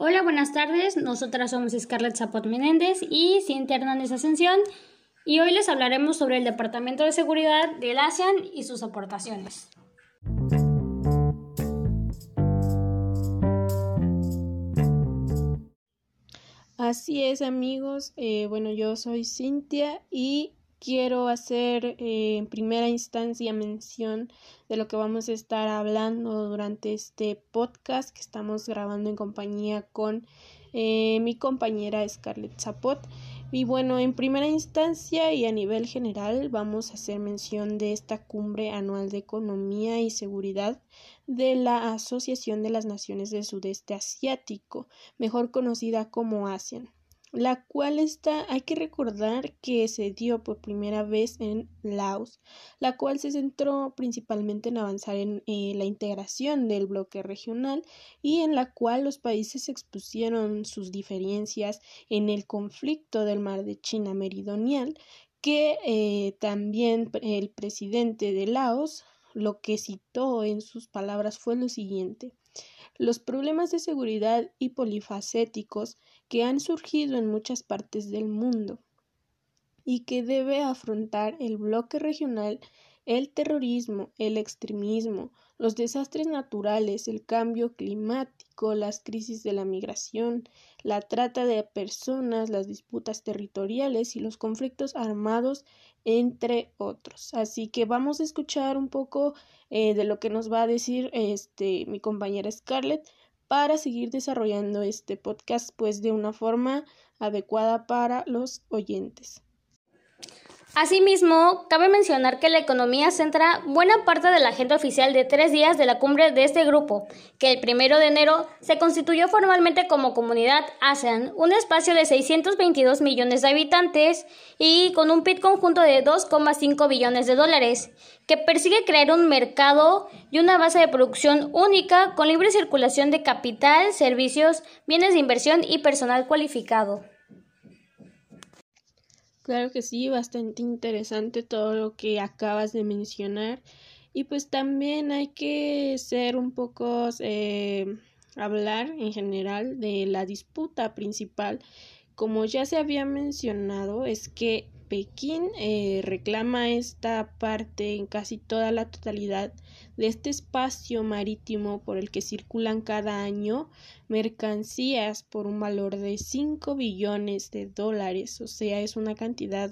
Hola, buenas tardes. Nosotras somos Scarlett Zapot Menéndez y Cintia Hernández Ascensión y hoy les hablaremos sobre el Departamento de Seguridad del ASEAN y sus aportaciones. Así es amigos, eh, bueno yo soy Cintia y quiero hacer eh, en primera instancia mención de lo que vamos a estar hablando durante este podcast que estamos grabando en compañía con eh, mi compañera Scarlett Zapot. Y bueno, en primera instancia y a nivel general vamos a hacer mención de esta cumbre anual de economía y seguridad de la Asociación de las Naciones del Sudeste Asiático, mejor conocida como ASEAN la cual está, hay que recordar que se dio por primera vez en Laos, la cual se centró principalmente en avanzar en eh, la integración del bloque regional y en la cual los países expusieron sus diferencias en el conflicto del mar de China meridional, que eh, también el presidente de Laos lo que citó en sus palabras fue lo siguiente los problemas de seguridad y polifacéticos que han surgido en muchas partes del mundo y que debe afrontar el bloque regional el terrorismo, el extremismo, los desastres naturales, el cambio climático, las crisis de la migración, la trata de personas, las disputas territoriales y los conflictos armados, entre otros. Así que vamos a escuchar un poco eh, de lo que nos va a decir este mi compañera Scarlett para seguir desarrollando este podcast pues de una forma adecuada para los oyentes. Asimismo, cabe mencionar que la economía centra buena parte de la agenda oficial de tres días de la cumbre de este grupo, que el primero de enero se constituyó formalmente como comunidad ASEAN, un espacio de 622 millones de habitantes y con un PIB conjunto de 2,5 billones de dólares, que persigue crear un mercado y una base de producción única con libre circulación de capital, servicios, bienes de inversión y personal cualificado. Claro que sí, bastante interesante todo lo que acabas de mencionar. Y pues también hay que ser un poco, eh, hablar en general de la disputa principal. Como ya se había mencionado, es que Pekín eh, reclama esta parte en casi toda la totalidad de este espacio marítimo por el que circulan cada año mercancías por un valor de 5 billones de dólares, o sea, es una cantidad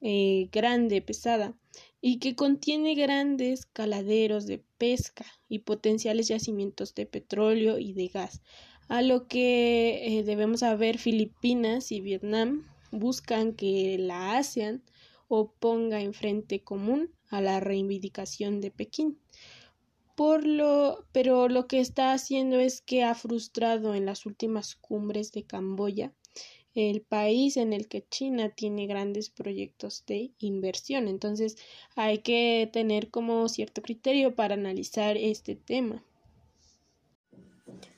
eh, grande, pesada, y que contiene grandes caladeros de pesca y potenciales yacimientos de petróleo y de gas, a lo que eh, debemos saber Filipinas y Vietnam buscan que la ASEAN oponga en frente común a la reivindicación de Pekín. Por lo, pero lo que está haciendo es que ha frustrado en las últimas cumbres de Camboya, el país en el que China tiene grandes proyectos de inversión. Entonces hay que tener como cierto criterio para analizar este tema.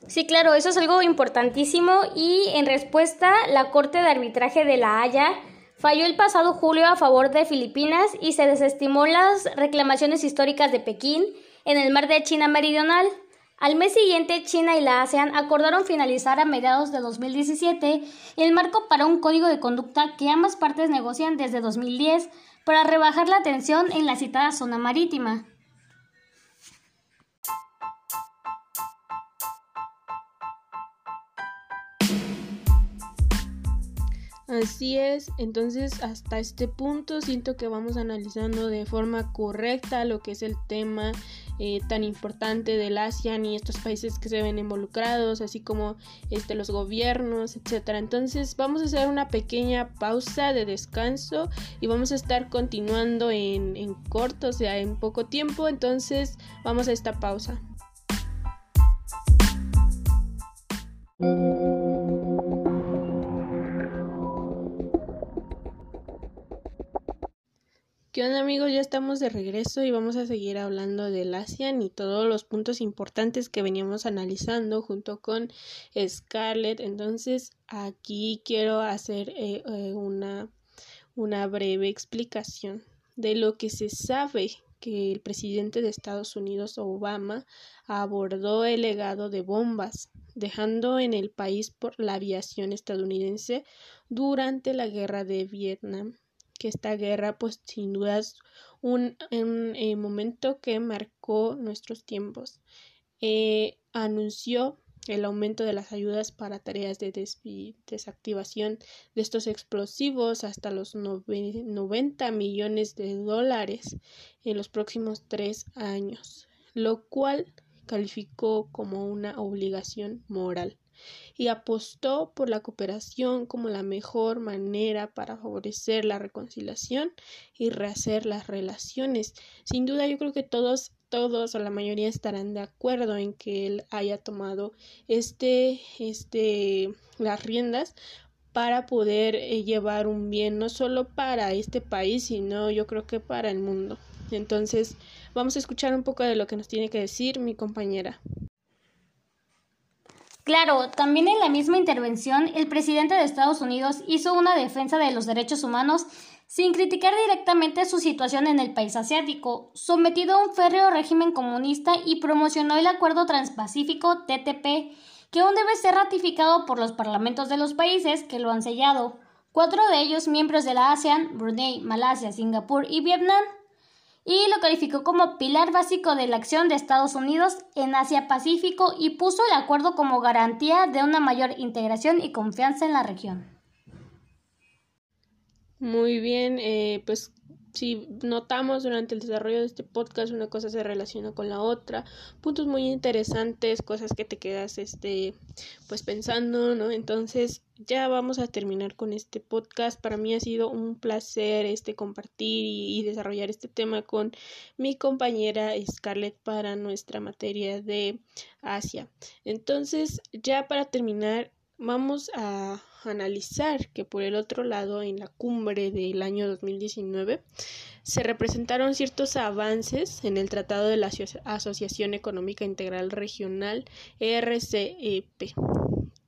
Sí, claro, eso es algo importantísimo y en respuesta la Corte de Arbitraje de La Haya falló el pasado julio a favor de Filipinas y se desestimó las reclamaciones históricas de Pekín en el mar de China Meridional. Al mes siguiente, China y la ASEAN acordaron finalizar a mediados de 2017 el marco para un código de conducta que ambas partes negocian desde 2010 para rebajar la tensión en la citada zona marítima. Así es, entonces hasta este punto siento que vamos analizando de forma correcta lo que es el tema eh, tan importante del ASEAN y estos países que se ven involucrados, así como este, los gobiernos, etcétera. Entonces vamos a hacer una pequeña pausa de descanso y vamos a estar continuando en, en corto, o sea, en poco tiempo. Entonces vamos a esta pausa. ¿Qué amigos? Ya estamos de regreso y vamos a seguir hablando del ASEAN y todos los puntos importantes que veníamos analizando junto con Scarlett. Entonces aquí quiero hacer eh, eh, una, una breve explicación de lo que se sabe que el presidente de Estados Unidos, Obama, abordó el legado de bombas, dejando en el país por la aviación estadounidense durante la guerra de Vietnam que esta guerra pues sin duda es un, eh, momento que marcó nuestros tiempos. Eh, anunció el aumento de las ayudas para tareas de desactivación de estos explosivos hasta los 90 millones de dólares en los próximos tres años, lo cual calificó como una obligación moral y apostó por la cooperación como la mejor manera para favorecer la reconciliación y rehacer las relaciones. Sin duda yo creo que todos todos o la mayoría estarán de acuerdo en que él haya tomado este este las riendas para poder eh, llevar un bien no solo para este país sino yo creo que para el mundo entonces vamos a escuchar un poco de lo que nos tiene que decir mi compañera Claro, también en la misma intervención, el presidente de Estados Unidos hizo una defensa de los derechos humanos sin criticar directamente su situación en el país asiático, sometido a un férreo régimen comunista y promocionó el Acuerdo Transpacífico TTP, que aún debe ser ratificado por los parlamentos de los países que lo han sellado, cuatro de ellos miembros de la ASEAN, Brunei, Malasia, Singapur y Vietnam y lo calificó como pilar básico de la acción de Estados Unidos en Asia-Pacífico y puso el acuerdo como garantía de una mayor integración y confianza en la región. Muy bien, eh, pues si notamos durante el desarrollo de este podcast una cosa se relaciona con la otra, puntos muy interesantes, cosas que te quedas este pues pensando, ¿no? Entonces, ya vamos a terminar con este podcast. Para mí ha sido un placer este compartir y, y desarrollar este tema con mi compañera Scarlett para nuestra materia de Asia. Entonces, ya para terminar, vamos a analizar que por el otro lado, en la cumbre del año 2019, se representaron ciertos avances en el Tratado de la Asociación Económica Integral Regional RCEP,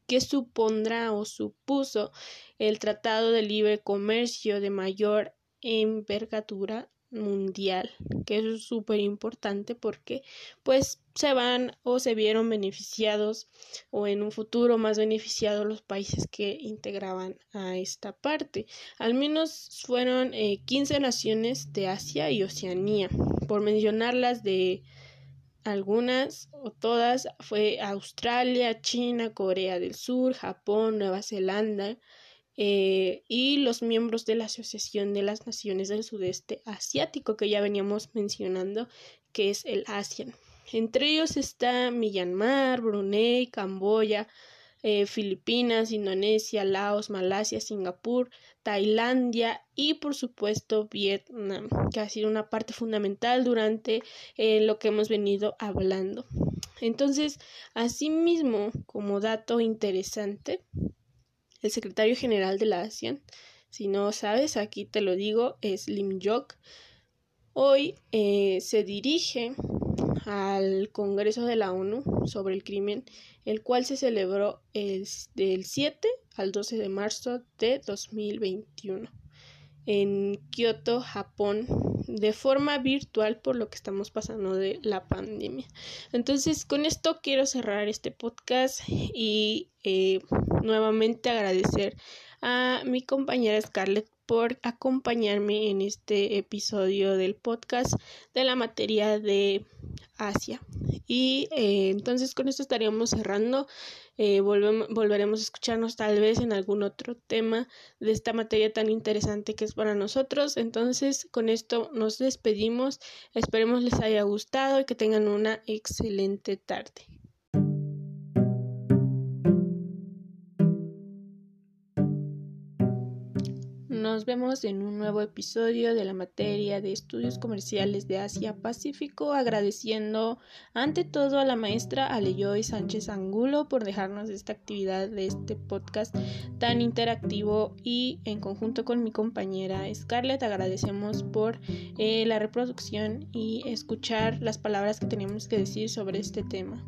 que supondrá o supuso el Tratado de Libre Comercio de mayor envergadura mundial, que eso es súper importante porque pues se van o se vieron beneficiados o en un futuro más beneficiados los países que integraban a esta parte. Al menos fueron eh, 15 naciones de Asia y Oceanía, por mencionarlas de algunas o todas fue Australia, China, Corea del Sur, Japón, Nueva Zelanda, eh, y los miembros de la Asociación de las Naciones del Sudeste Asiático que ya veníamos mencionando, que es el ASEAN. Entre ellos está Myanmar, Brunei, Camboya, eh, Filipinas, Indonesia, Laos, Malasia, Singapur, Tailandia y por supuesto Vietnam, que ha sido una parte fundamental durante eh, lo que hemos venido hablando. Entonces, asimismo, como dato interesante, el secretario general de la ASEAN. Si no sabes, aquí te lo digo, es Lim Jok. Hoy eh, se dirige al Congreso de la ONU sobre el crimen, el cual se celebró el, del 7 al 12 de marzo de 2021 en Kioto, Japón, de forma virtual por lo que estamos pasando de la pandemia. Entonces, con esto quiero cerrar este podcast y eh, nuevamente agradecer a mi compañera Scarlett por acompañarme en este episodio del podcast de la materia de Asia. Y eh, entonces con esto estaríamos cerrando. Eh, volveremos a escucharnos tal vez en algún otro tema de esta materia tan interesante que es para nosotros. Entonces con esto nos despedimos. Esperemos les haya gustado y que tengan una excelente tarde. Nos vemos en un nuevo episodio de la materia de estudios comerciales de Asia Pacífico, agradeciendo ante todo a la maestra Aleyoy Sánchez Angulo por dejarnos esta actividad de este podcast tan interactivo y en conjunto con mi compañera Scarlett agradecemos por eh, la reproducción y escuchar las palabras que tenemos que decir sobre este tema.